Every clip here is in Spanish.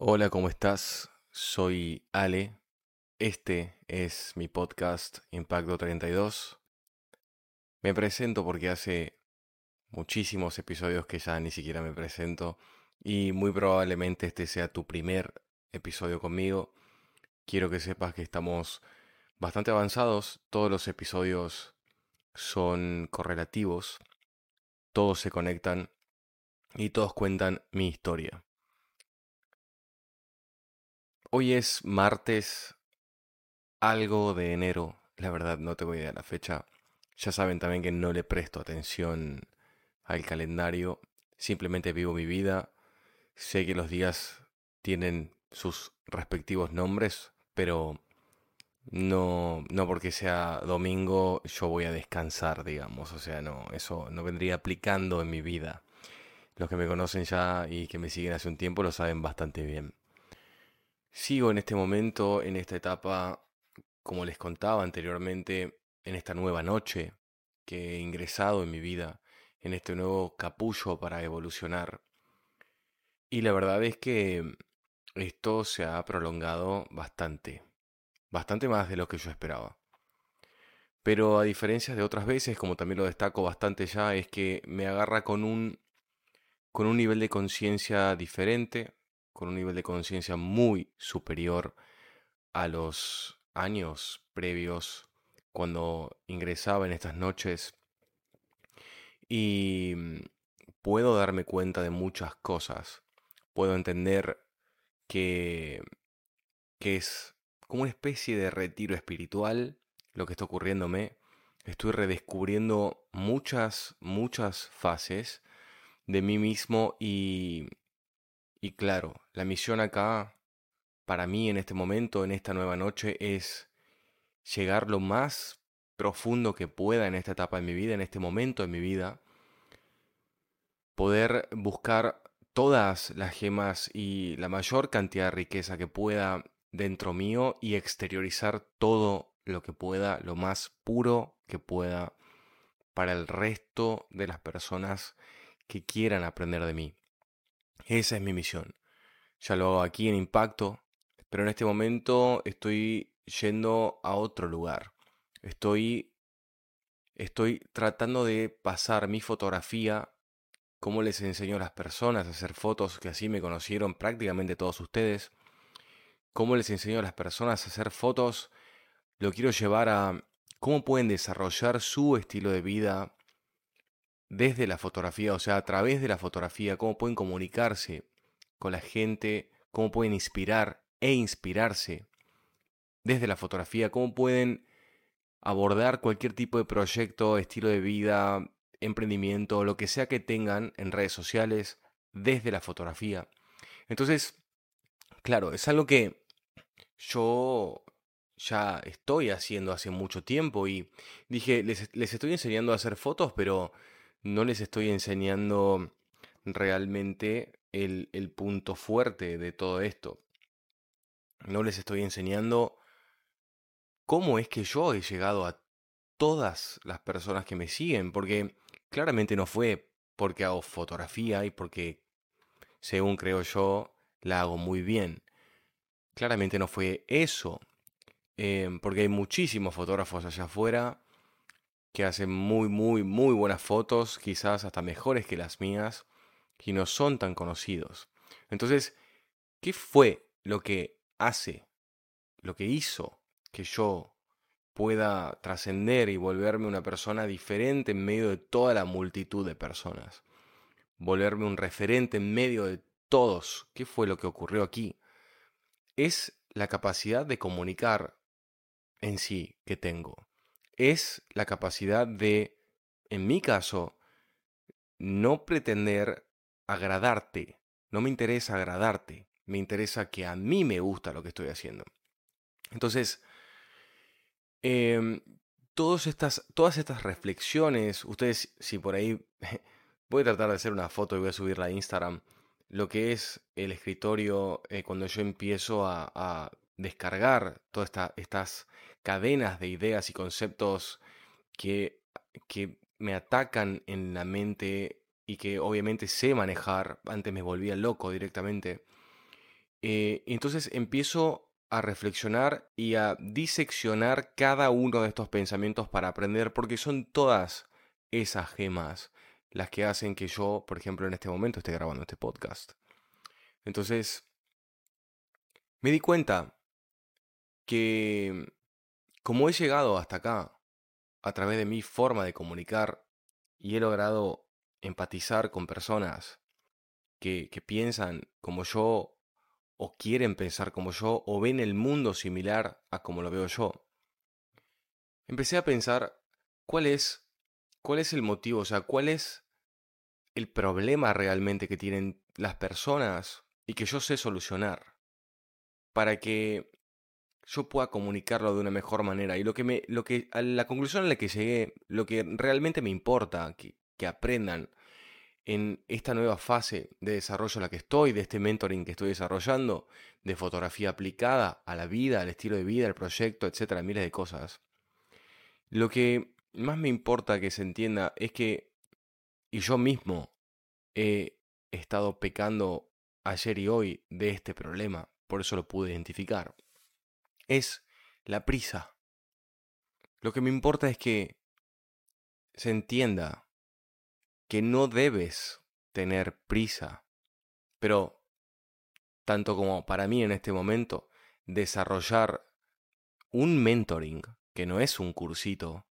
Hola, ¿cómo estás? Soy Ale. Este es mi podcast Impacto 32. Me presento porque hace muchísimos episodios que ya ni siquiera me presento y muy probablemente este sea tu primer episodio conmigo. Quiero que sepas que estamos bastante avanzados. Todos los episodios son correlativos. Todos se conectan y todos cuentan mi historia. Hoy es martes, algo de enero. La verdad no te voy a dar la fecha. Ya saben también que no le presto atención al calendario. Simplemente vivo mi vida. Sé que los días tienen sus respectivos nombres, pero no, no porque sea domingo yo voy a descansar, digamos. O sea, no, eso no vendría aplicando en mi vida. Los que me conocen ya y que me siguen hace un tiempo lo saben bastante bien. Sigo en este momento, en esta etapa, como les contaba anteriormente, en esta nueva noche que he ingresado en mi vida, en este nuevo capullo para evolucionar. Y la verdad es que esto se ha prolongado bastante, bastante más de lo que yo esperaba. Pero a diferencia de otras veces, como también lo destaco bastante ya, es que me agarra con un, con un nivel de conciencia diferente, con un nivel de conciencia muy superior a los años previos cuando ingresaba en estas noches y mm, puedo darme cuenta de muchas cosas. Puedo entender que, que es como una especie de retiro espiritual lo que está ocurriéndome. Estoy redescubriendo muchas, muchas fases de mí mismo y y claro, la misión acá, para mí en este momento, en esta nueva noche, es llegar lo más profundo que pueda en esta etapa de mi vida, en este momento de mi vida, poder buscar todas las gemas y la mayor cantidad de riqueza que pueda dentro mío y exteriorizar todo lo que pueda, lo más puro que pueda para el resto de las personas que quieran aprender de mí. Esa es mi misión. Ya lo hago aquí en Impacto, pero en este momento estoy yendo a otro lugar. Estoy, estoy tratando de pasar mi fotografía, como les enseño a las personas a hacer fotos, que así me conocieron prácticamente todos ustedes. Cómo les enseño a las personas a hacer fotos, lo quiero llevar a cómo pueden desarrollar su estilo de vida desde la fotografía, o sea, a través de la fotografía, cómo pueden comunicarse con la gente, cómo pueden inspirar e inspirarse desde la fotografía, cómo pueden abordar cualquier tipo de proyecto, estilo de vida, emprendimiento, lo que sea que tengan en redes sociales desde la fotografía. Entonces, claro, es algo que yo ya estoy haciendo hace mucho tiempo y dije, les, les estoy enseñando a hacer fotos, pero no les estoy enseñando realmente el, el, punto fuerte de todo esto. No les estoy enseñando cómo es que yo he llegado a todas las personas que me siguen, porque claramente no fue porque hago fotografía y porque, según creo yo, la hago muy bien. Claramente no fue eso, eh, porque hay muchísimos fotógrafos allá afuera que hacen muy, muy, muy buenas fotos, quizás hasta mejores que las mías, y no son tan conocidos. Entonces, ¿qué fue lo que hace, lo que hizo que yo pueda trascender y volverme una persona diferente en medio de toda la multitud de personas? Volverme un referente en medio de todos. ¿Qué fue lo que ocurrió aquí? Es la capacidad de comunicar en sí que tengo es la capacidad de, en mi caso, no pretender agradarte. No me interesa agradarte, me interesa que a mí me gusta lo que estoy haciendo. Entonces, em, todas, estas, todas estas reflexiones, ustedes, si por ahí, voy a tratar de hacer una foto y voy a subirla a Instagram, lo que es el escritorio eh, cuando yo empiezo a, descargar todas estas cadenas de ideas y conceptos que, que me atacan en la mente y que obviamente sé manejar, antes me volvía loco directamente, Eh, entonces empiezo a reflexionar y a diseccionar cada uno de estos pensamientos para aprender, porque son todas esas gemas las que hacen que yo, por ejemplo, en este momento esté grabando este podcast. Entonces, me di cuenta que como he llegado hasta acá a través de mi forma de comunicar y he logrado empatizar con personas que, piensan como yo o quieren pensar como yo o ven el mundo similar a como lo veo yo, empecé a pensar cuál es, cuál es el motivo, o sea, cuál es el problema realmente que tienen las personas y que yo sé solucionar para que yo pueda comunicarlo de una mejor manera. Y lo que me, lo que, a la conclusión a la que llegué, lo que realmente me importa que, que aprendan en esta nueva fase de desarrollo en la que estoy, de este mentoring que estoy desarrollando, de fotografía aplicada a la vida, al estilo de vida, al proyecto, etcétera, miles de cosas. Lo que más me importa que se entienda es que y yo mismo he estado pecando ayer y hoy de este problema, por eso lo pude identificar. Es la prisa. Lo que me importa es que se entienda que no debes tener prisa, pero tanto como para mí en este momento, desarrollar un mentoring, que no es un cursito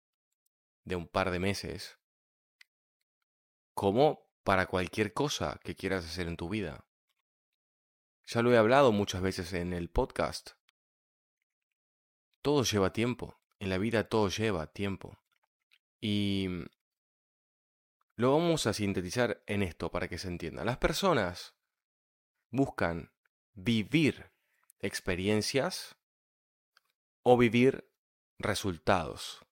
de un par de meses, como para cualquier cosa que quieras hacer en tu vida. Ya lo he hablado muchas veces en el podcast. Todo lleva tiempo. En la vida todo lleva tiempo. Y lo vamos a sintetizar en esto para que se entienda. Las personas buscan vivir experiencias o vivir resultados.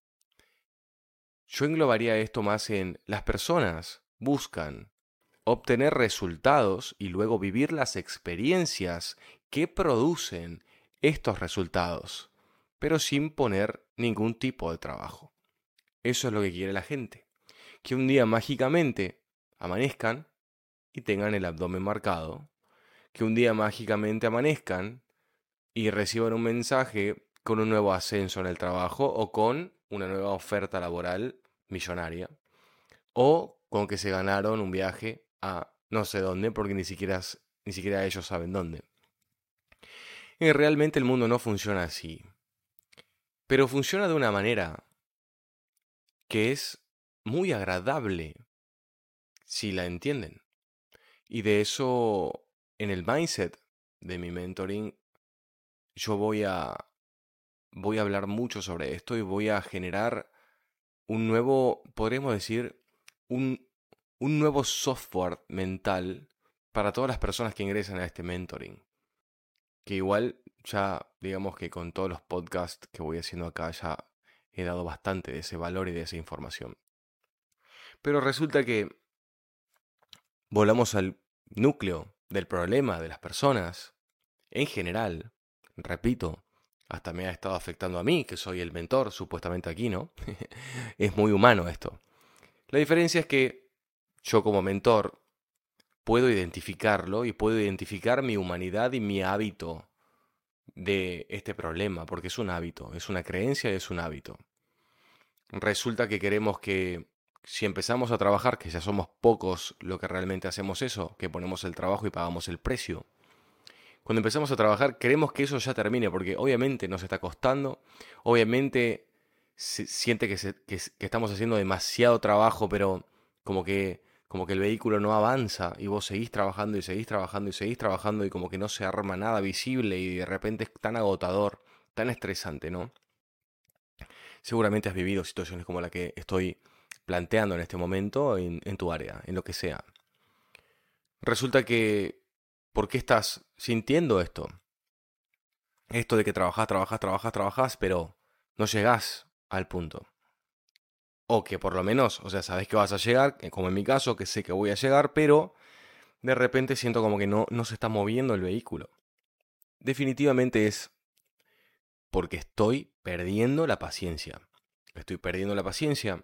Yo englobaría esto más en las personas buscan obtener resultados y luego vivir las experiencias que producen estos resultados, pero sin poner ningún tipo de trabajo. Eso es lo que quiere la gente. Que un día mágicamente amanezcan y tengan el abdomen marcado. Que un día mágicamente amanezcan y reciban un mensaje con un nuevo ascenso en el trabajo o con una nueva oferta laboral millonaria. O con que se ganaron un viaje a no sé dónde, porque ni siquiera, ni siquiera ellos saben dónde. Y realmente el mundo no funciona así. Pero funciona de una manera que es muy agradable si la entienden. Y de eso, en el mindset de mi mentoring, yo voy a, voy a hablar mucho sobre esto y voy a generar un nuevo, podríamos decir, un, un nuevo software mental para todas las personas que ingresan a este mentoring. Que igual ya, digamos que con todos los podcasts que voy haciendo acá ya he dado bastante de ese valor y de esa información. Pero resulta que volamos al núcleo del problema de las personas en general. Repito, hasta me ha estado afectando a mí, que soy el mentor supuestamente aquí, ¿no? es muy humano esto. La diferencia es que yo como mentor puedo identificarlo y puedo identificar mi humanidad y mi hábito de este problema, porque es un hábito, es una creencia y es un hábito. Resulta que queremos que si empezamos a trabajar, que ya somos pocos lo que realmente hacemos eso, que ponemos el trabajo y pagamos el precio. Cuando empezamos a trabajar, queremos que eso ya termine, porque obviamente nos está costando, obviamente siente que, estamos haciendo demasiado trabajo, pero como que, como que el vehículo no avanza y vos seguís trabajando y seguís trabajando y seguís trabajando y como que no se arma nada visible y de repente es tan agotador, tan estresante, ¿no? Seguramente has vivido situaciones como la que estoy planteando en este momento en, tu área, en lo que sea. Resulta que, ¿por qué estás sintiendo esto? Esto de que trabajas, trabajas, trabajas, trabajas, pero no llegás al punto. O que por lo menos, o sea, sabes que vas a llegar, como en mi caso, que sé que voy a llegar, pero de repente siento como que no, no se está moviendo el vehículo. Definitivamente es porque estoy perdiendo la paciencia. Estoy perdiendo la paciencia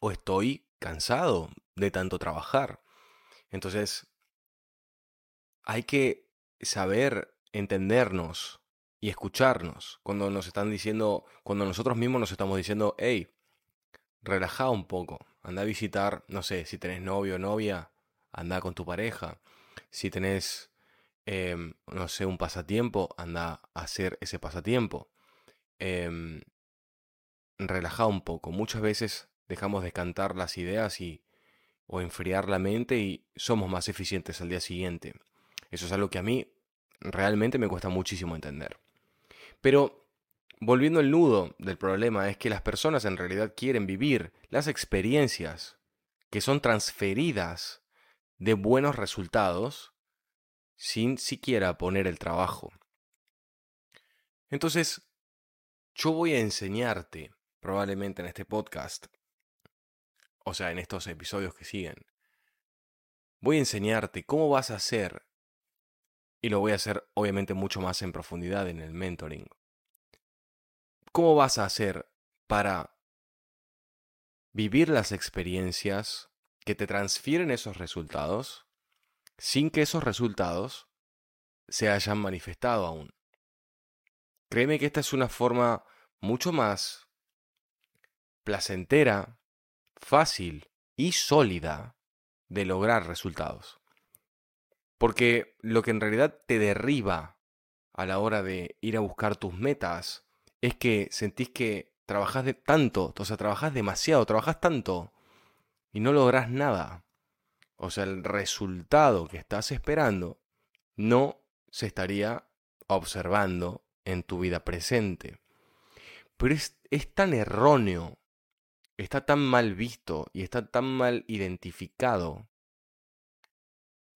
o estoy cansado de tanto trabajar. Entonces, hay que saber entendernos y escucharnos cuando nos están diciendo, cuando nosotros mismos nos estamos diciendo, hey, relaja un poco, anda a visitar, no sé, si tenés novio o novia, anda con tu pareja, si tenés, em, no sé, un pasatiempo, anda a hacer ese pasatiempo. Eh, relaja un poco. Muchas veces dejamos de cantar las ideas y o enfriar la mente y somos más eficientes al día siguiente. Eso es algo que a mí realmente me cuesta muchísimo entender. Pero volviendo al nudo del problema es que las personas en realidad quieren vivir las experiencias que son transferidas de buenos resultados sin siquiera poner el trabajo. Entonces, yo voy a enseñarte, probablemente en este podcast, o sea, en estos episodios que siguen, voy a enseñarte cómo vas a hacer, y lo voy a hacer obviamente mucho más en profundidad en el mentoring, cómo vas a hacer para vivir las experiencias que te transfieren esos resultados sin que esos resultados se hayan manifestado aún. Créeme que esta es una forma mucho más placentera, fácil y sólida de lograr resultados. Porque lo que en realidad te derriba a la hora de ir a buscar tus metas es que sentís que trabajas de tanto, o sea, trabajas demasiado, trabajas tanto y no logras nada. O sea, el resultado que estás esperando no se estaría observando en tu vida presente. Pero es, es tan erróneo, está tan mal visto y está tan mal identificado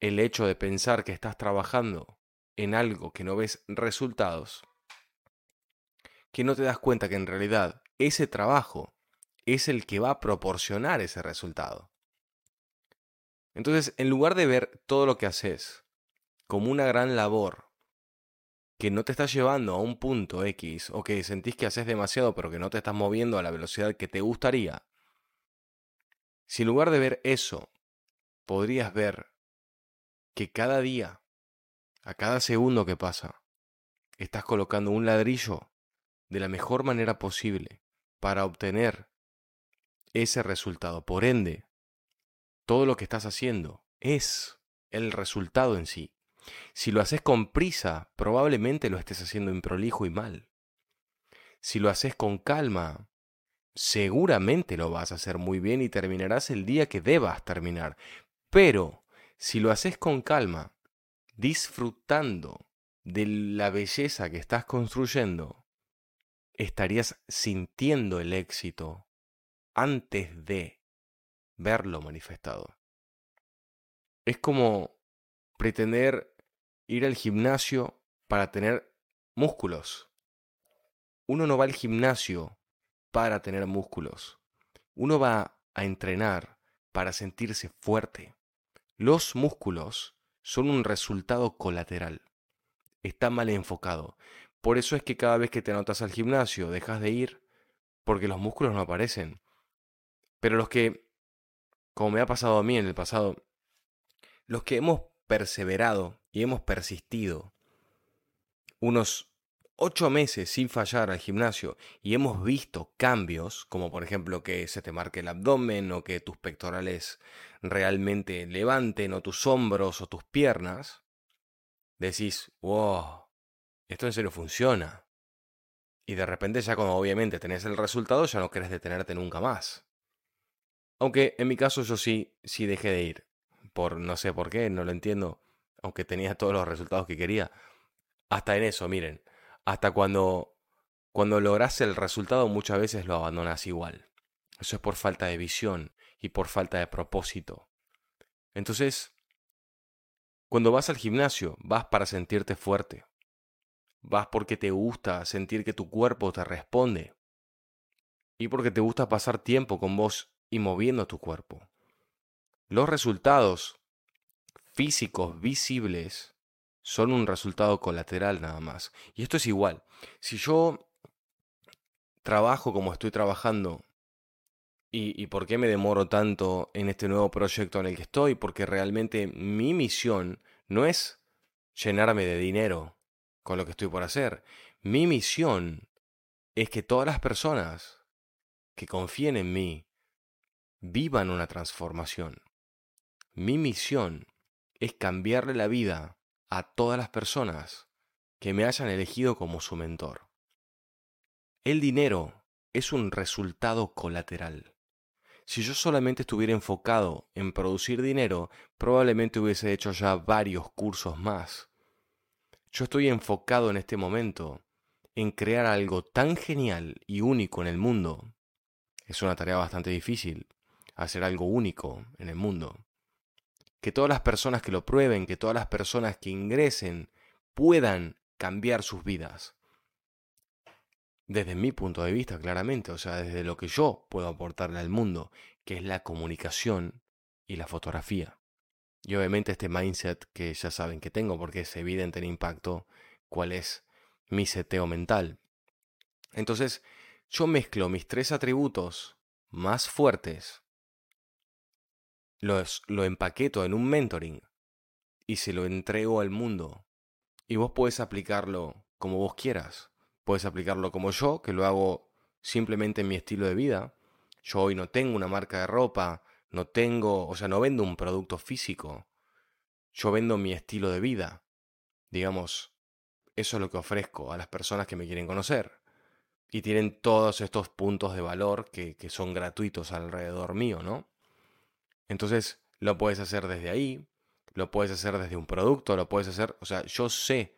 el hecho de pensar que estás trabajando en algo que no ves resultados, que no te das cuenta que en realidad ese trabajo es el que va a proporcionar ese resultado. Entonces, en lugar de ver todo lo que haces como una gran labor que no te estás llevando a un punto X o que sentís que haces demasiado pero que no te estás moviendo a la velocidad que te gustaría, si en lugar de ver eso, podrías ver que cada día, a cada segundo que pasa, estás colocando un ladrillo de la mejor manera posible para obtener ese resultado. Por ende, todo lo que estás haciendo es el resultado en sí. Si lo haces con prisa, probablemente lo estés haciendo improlijo y mal. Si lo haces con calma, seguramente lo vas a hacer muy bien y terminarás el día que debas terminar. Pero si lo haces con calma, disfrutando de la belleza que estás construyendo, estarías sintiendo el éxito antes de verlo manifestado. Es como pretender ir al gimnasio para tener músculos. Uno no va al gimnasio para tener músculos. Uno va a entrenar para sentirse fuerte. Los músculos son un resultado colateral. Está mal enfocado. Por eso es que cada vez que te anotas al gimnasio dejas de ir porque los músculos no aparecen. Pero los que, como me ha pasado a mí en el pasado, los que hemos perseverado y hemos persistido unos ocho meses sin fallar al gimnasio y hemos visto cambios, como por ejemplo que se te marque el abdomen o que tus pectorales realmente levanten o tus hombros o tus piernas, decís, wow, esto en serio funciona. Y de repente ya cuando obviamente tenés el resultado ya no querés detenerte nunca más. Aunque en mi caso yo sí, sí dejé de ir. Por no sé por qué, no lo entiendo. Aunque tenía todos los resultados que quería. Hasta en eso, miren. Hasta cuando, cuando logras el resultado muchas veces lo abandonas igual. Eso es por falta de visión y por falta de propósito. Entonces, cuando vas al gimnasio, vas para sentirte fuerte. Vas porque te gusta sentir que tu cuerpo te responde. Y porque te gusta pasar tiempo con vos y moviendo tu cuerpo. Los resultados físicos visibles son un resultado colateral nada más. Y esto es igual. Si yo trabajo como estoy trabajando y, y, por qué me demoro tanto en este nuevo proyecto en el que estoy, porque realmente mi misión no es llenarme de dinero con lo que estoy por hacer. Mi misión es que todas las personas que confíen en mí vivan una transformación. Mi misión es cambiarle la vida a todas las personas que me hayan elegido como su mentor. El dinero es un resultado colateral. Si yo solamente estuviera enfocado en producir dinero, probablemente hubiese hecho ya varios cursos más. Yo estoy enfocado en este momento en crear algo tan genial y único en el mundo. Es una tarea bastante difícil, hacer algo único en el mundo. Que todas las personas que lo prueben, que todas las personas que ingresen puedan cambiar sus vidas. Desde mi punto de vista, claramente, o sea, desde lo que yo puedo aportarle al mundo, que es la comunicación y la fotografía. Y obviamente este mindset que ya saben que tengo, porque es evidente el impacto, cuál es mi seteo mental. Entonces, yo mezclo mis tres atributos más fuertes, los, lo empaqueto en un mentoring y se lo entrego al mundo. Y vos puedes aplicarlo como vos quieras. Puedes aplicarlo como yo, que lo hago simplemente en mi estilo de vida. Yo hoy no tengo una marca de ropa, no tengo, o sea, no vendo un producto físico. Yo vendo mi estilo de vida. Digamos, eso es lo que ofrezco a las personas que me quieren conocer. Y tienen todos estos puntos de valor que, que son gratuitos alrededor mío, ¿no? Entonces, lo puedes hacer desde ahí, lo puedes hacer desde un producto, lo puedes hacer, o sea, yo sé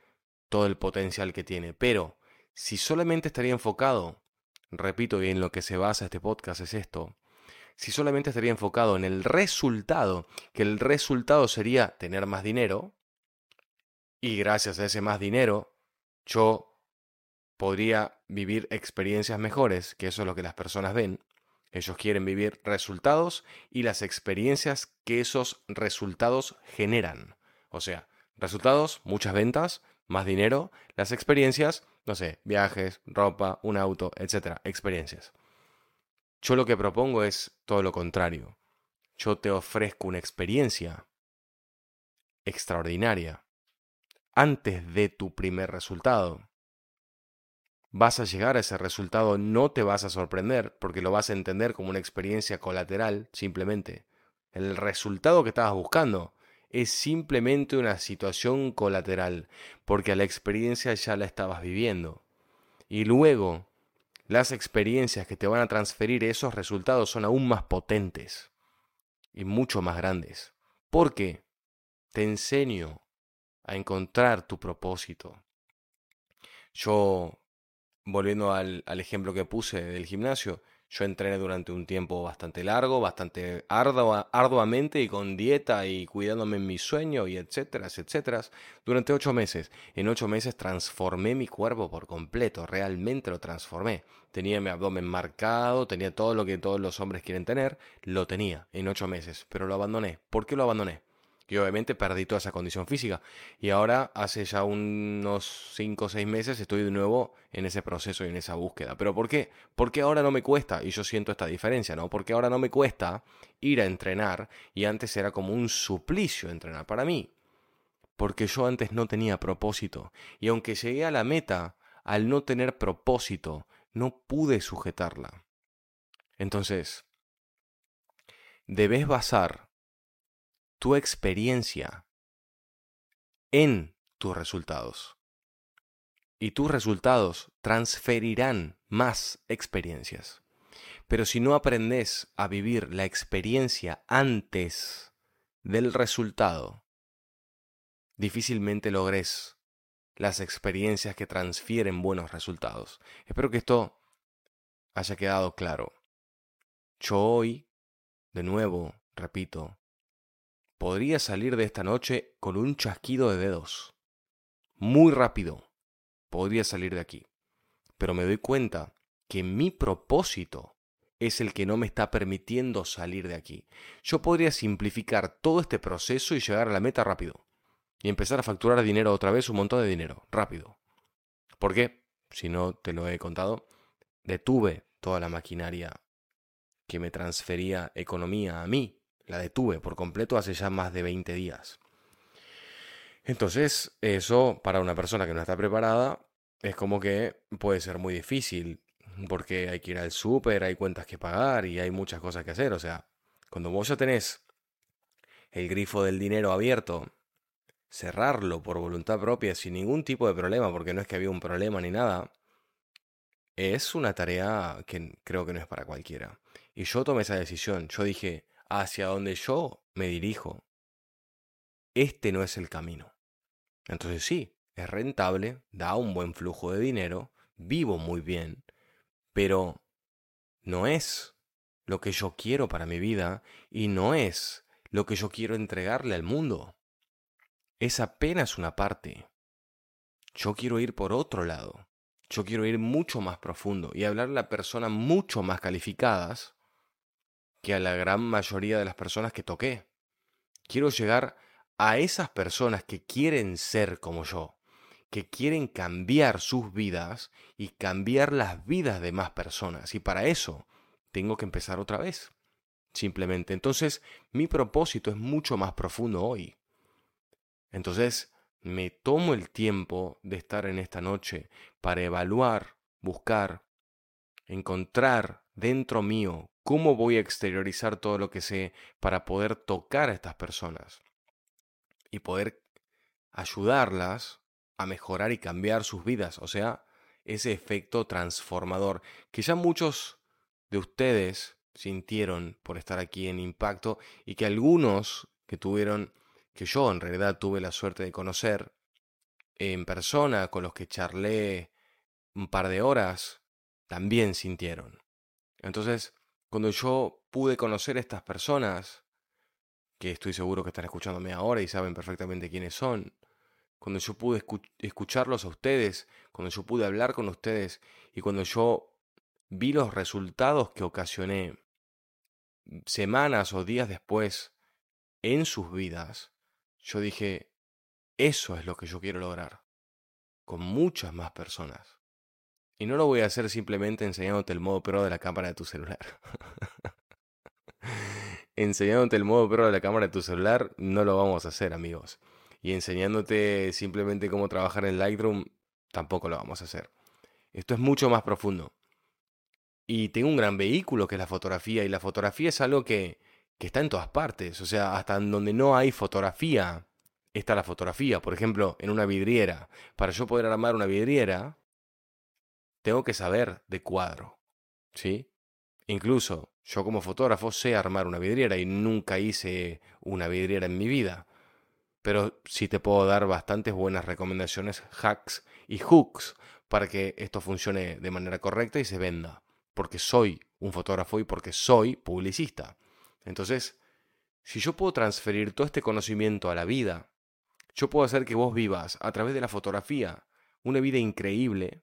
todo el potencial que tiene, pero si solamente estaría enfocado, repito, y en lo que se basa este podcast es esto, si solamente estaría enfocado en el resultado, que el resultado sería tener más dinero, y gracias a ese más dinero, yo podría vivir experiencias mejores, que eso es lo que las personas ven. Ellos quieren vivir resultados y las experiencias que esos resultados generan. O sea, resultados, muchas ventas, más dinero, las experiencias, no sé, viajes, ropa, un auto, etcétera, experiencias. Yo lo que propongo es todo lo contrario. Yo te ofrezco una experiencia extraordinaria antes de tu primer resultado. Vas a llegar a ese resultado, no te vas a sorprender porque lo vas a entender como una experiencia colateral, simplemente. El resultado que estabas buscando es simplemente una situación colateral, porque a la experiencia ya la estabas viviendo. Y luego, las experiencias que te van a transferir esos resultados son aún más potentes y mucho más grandes. Porque te enseño a encontrar tu propósito. Yo, volviendo al, ejemplo que puse del gimnasio, yo entrené durante un tiempo bastante largo, bastante ardua, arduamente y con dieta y cuidándome en mi sueño y etcétera, etcétera, durante ocho meses. En ocho meses transformé mi cuerpo por completo, realmente lo transformé. Tenía mi abdomen marcado, tenía todo lo que todos los hombres quieren tener, lo tenía en ocho meses, pero lo abandoné. ¿Por qué lo abandoné? Y obviamente perdí toda esa condición física. Y ahora, hace ya unos 5 o 6 meses, estoy de nuevo en ese proceso y en esa búsqueda. ¿Pero por qué? Porque ahora no me cuesta, y yo siento esta diferencia, ¿no? Porque ahora no me cuesta ir a entrenar y antes era como un suplicio entrenar para mí. Porque yo antes no tenía propósito. Y aunque llegué a la meta, al no tener propósito, no pude sujetarla. Entonces, debes basar tu experiencia en tus resultados. Y tus resultados transferirán más experiencias. Pero si no aprendes a vivir la experiencia antes del resultado, difícilmente logres las experiencias que transfieren buenos resultados. Espero que esto haya quedado claro. Yo hoy, de nuevo, repito, podría salir de esta noche con un chasquido de dedos. Muy rápido. Podría salir de aquí. Pero me doy cuenta que mi propósito es el que no me está permitiendo salir de aquí. Yo podría simplificar todo este proceso y llegar a la meta rápido. Y empezar a facturar dinero otra vez, un montón de dinero, rápido. ¿Por qué? Si no te lo he contado, detuve toda la maquinaria que me transfería economía a mí la detuve por completo hace ya más de 20 días. Entonces, eso para una persona que no está preparada es como que puede ser muy difícil, porque hay que ir al súper, hay cuentas que pagar y hay muchas cosas que hacer. O sea, cuando vos ya tenés el grifo del dinero abierto, cerrarlo por voluntad propia sin ningún tipo de problema, porque no es que había un problema ni nada, es una tarea que creo que no es para cualquiera. Y yo tomé esa decisión. Yo dije, hacia donde yo me dirijo, este no es el camino. Entonces sí, es rentable, da un buen flujo de dinero, vivo muy bien, pero no es lo que yo quiero para mi vida y no es lo que yo quiero entregarle al mundo. Es apenas una parte. Yo quiero ir por otro lado. Yo quiero ir mucho más profundo y hablarle a personas mucho más calificadas que a la gran mayoría de las personas que toqué. Quiero llegar a esas personas que quieren ser como yo, que quieren cambiar sus vidas y cambiar las vidas de más personas. Y para eso tengo que empezar otra vez. Simplemente. Entonces, mi propósito es mucho más profundo hoy. Entonces, me tomo el tiempo de estar en esta noche para evaluar, buscar, encontrar dentro mío cómo voy a exteriorizar todo lo que sé para poder tocar a estas personas y poder ayudarlas a mejorar y cambiar sus vidas. O sea, ese efecto transformador que ya muchos de ustedes sintieron por estar aquí en Impacto y que algunos que tuvieron que yo en realidad tuve la suerte de conocer en persona, con los que charlé un par de horas, también sintieron. Entonces, cuando yo pude conocer a estas personas, que estoy seguro que están escuchándome ahora y saben perfectamente quiénes son, cuando yo pude escucharlos a ustedes, cuando yo pude hablar con ustedes y cuando yo vi los resultados que ocasioné semanas o días después en sus vidas, yo dije, eso es lo que yo quiero lograr, con muchas más personas. Y no lo voy a hacer simplemente enseñándote el modo pro de la cámara de tu celular. enseñándote el modo pro de la cámara de tu celular, no lo vamos a hacer, amigos. Y enseñándote simplemente cómo trabajar en Lightroom, tampoco lo vamos a hacer. Esto es mucho más profundo. Y tengo un gran vehículo que es la fotografía, y la fotografía es algo que que está en todas partes. O sea, hasta donde no hay fotografía, está la fotografía. Por ejemplo, en una vidriera. Para yo poder armar una vidriera, tengo que saber de cuadro. ¿Sí? Incluso yo como fotógrafo sé armar una vidriera y nunca hice una vidriera en mi vida. Pero sí te puedo dar bastantes buenas recomendaciones, hacks y hooks para que esto funcione de manera correcta y se venda. Porque soy un fotógrafo y porque soy publicista. Entonces, si yo puedo transferir todo este conocimiento a la vida, yo puedo hacer que vos vivas a través de la fotografía una vida increíble,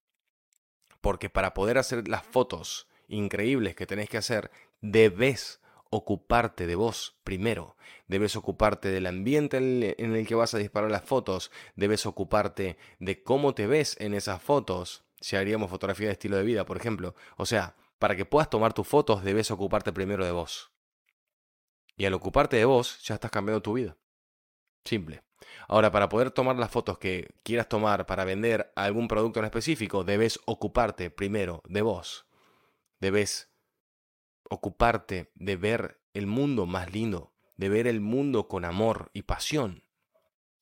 porque para poder hacer las fotos increíbles que tenés que hacer, debes ocuparte de vos primero. Debes ocuparte del ambiente en el que vas a disparar las fotos. Debes ocuparte de cómo te ves en esas fotos. Si haríamos fotografía de estilo de vida, por ejemplo. O sea, para que puedas tomar tus fotos, debes ocuparte primero de vos. Y al ocuparte de vos, ya estás cambiando tu vida. Simple. Ahora, para poder tomar las fotos que quieras tomar para vender algún producto en específico, debes ocuparte primero de vos. Debes ocuparte de ver el mundo más lindo, de ver el mundo con amor y pasión.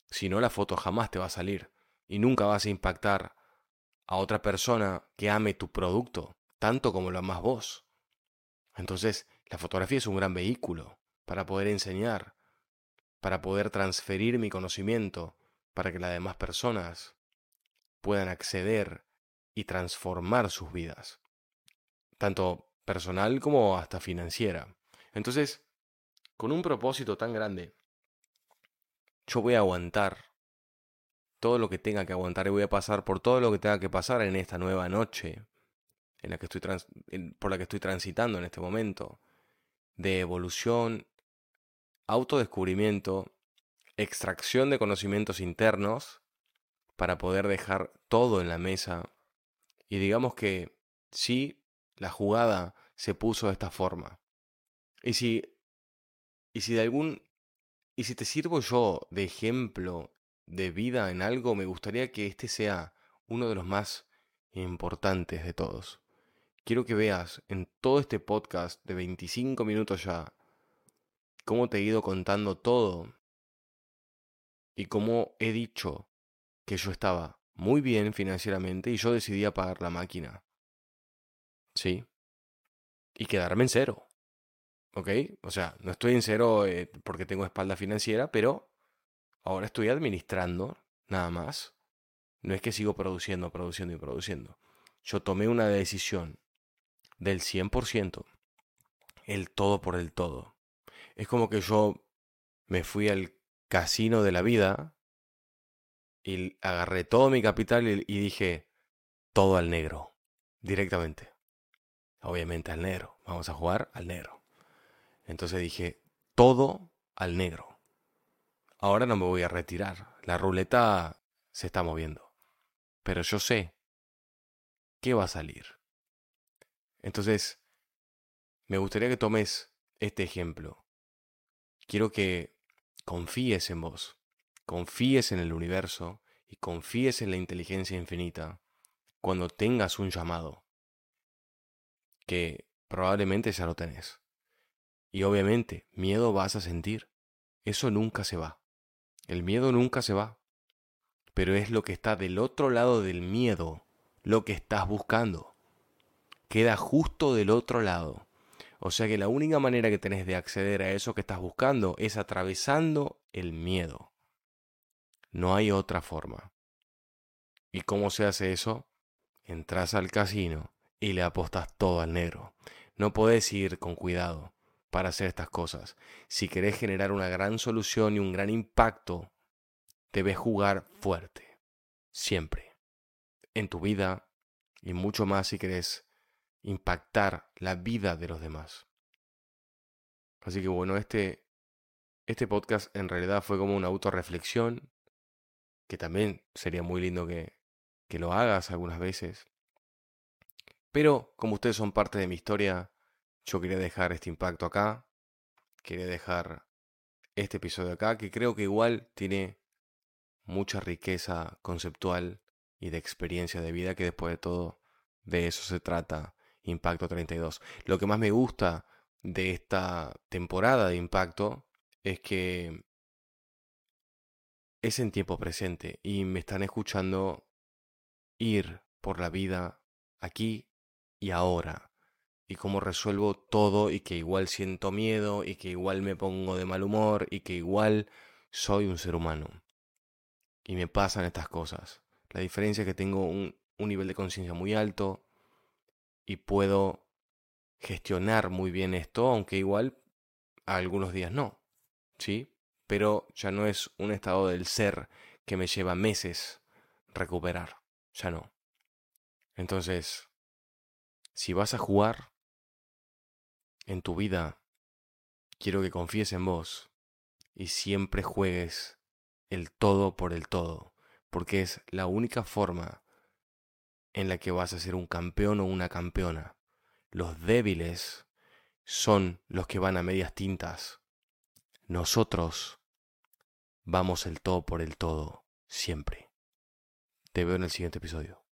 Si no, la foto jamás te va a salir y nunca vas a impactar a otra persona que ame tu producto, tanto como lo amas vos. Entonces, la fotografía es un gran vehículo para poder enseñar, para poder transferir mi conocimiento, para que las demás personas puedan acceder y transformar sus vidas, tanto personal como hasta financiera. Entonces, con un propósito tan grande, yo voy a aguantar todo lo que tenga que aguantar y voy a pasar por todo lo que tenga que pasar en esta nueva noche en la que estoy por la que estoy transitando en este momento de evolución autodescubrimiento, extracción de conocimientos internos para poder dejar todo en la mesa. Y digamos que sí, la jugada se puso de esta forma. Y si, y si de algún, y si te sirvo yo de ejemplo de vida en algo, me gustaría que este sea uno de los más importantes de todos. Quiero que veas en todo este podcast de 25 minutos ya cómo te he ido contando todo y cómo he dicho que yo estaba muy bien financieramente y yo decidí apagar la máquina. ¿Sí? Y quedarme en cero. ¿Ok? O sea, no estoy en cero eh, porque tengo espalda financiera, pero ahora estoy administrando nada más. No es que sigo produciendo, produciendo y produciendo. Yo tomé una decisión del 100%, el todo por el todo. Es como que yo me fui al casino de la vida y agarré todo mi capital y, dije, todo al negro, directamente. Obviamente al negro, vamos a jugar al negro. Entonces dije, todo al negro. Ahora no me voy a retirar, la ruleta se está moviendo. Pero yo sé qué va a salir. Entonces, me gustaría que tomes este ejemplo. Quiero que confíes en vos confíes en el universo y confíes en la inteligencia infinita cuando tengas un llamado, que probablemente ya lo tenés. Y obviamente, miedo vas a sentir. Eso nunca se va. El miedo nunca se va. Pero es lo que está del otro lado del miedo, lo que estás buscando. Queda justo del otro lado. O sea que la única manera que tenés de acceder a eso que estás buscando es atravesando el miedo. No hay otra forma. ¿Y cómo se hace eso? Entras al casino y le apostas todo al negro. No podés ir con cuidado para hacer estas cosas. Si querés generar una gran solución y un gran impacto, debes jugar fuerte. Siempre. En tu vida y mucho más si querés impactar la vida de los demás. Así que bueno, este, este podcast en realidad fue como una autorreflexión que también sería muy lindo que, que lo hagas algunas veces. Pero como ustedes son parte de mi historia, yo quería dejar este impacto acá, quería dejar este episodio acá, que creo que igual tiene mucha riqueza conceptual y de experiencia de vida, que después de todo de eso se trata Impacto 32. Lo que más me gusta de esta temporada de Impacto es que es en tiempo presente y me están escuchando ir por la vida aquí y ahora y cómo resuelvo todo y que igual siento miedo y que igual me pongo de mal humor y que igual soy un ser humano. Y me pasan estas cosas. La diferencia es que tengo un, un nivel de conciencia muy alto y puedo gestionar muy bien esto, aunque igual algunos días no. ¿Sí? pero ya no es un estado del ser que me lleva meses recuperar, ya no. Entonces, si vas a jugar en tu vida, quiero que confíes en vos y siempre juegues el todo por el todo, porque es la única forma en la que vas a ser un campeón o una campeona. Los débiles son los que van a medias tintas nosotros vamos el todo por el todo, siempre. Te veo en el siguiente episodio.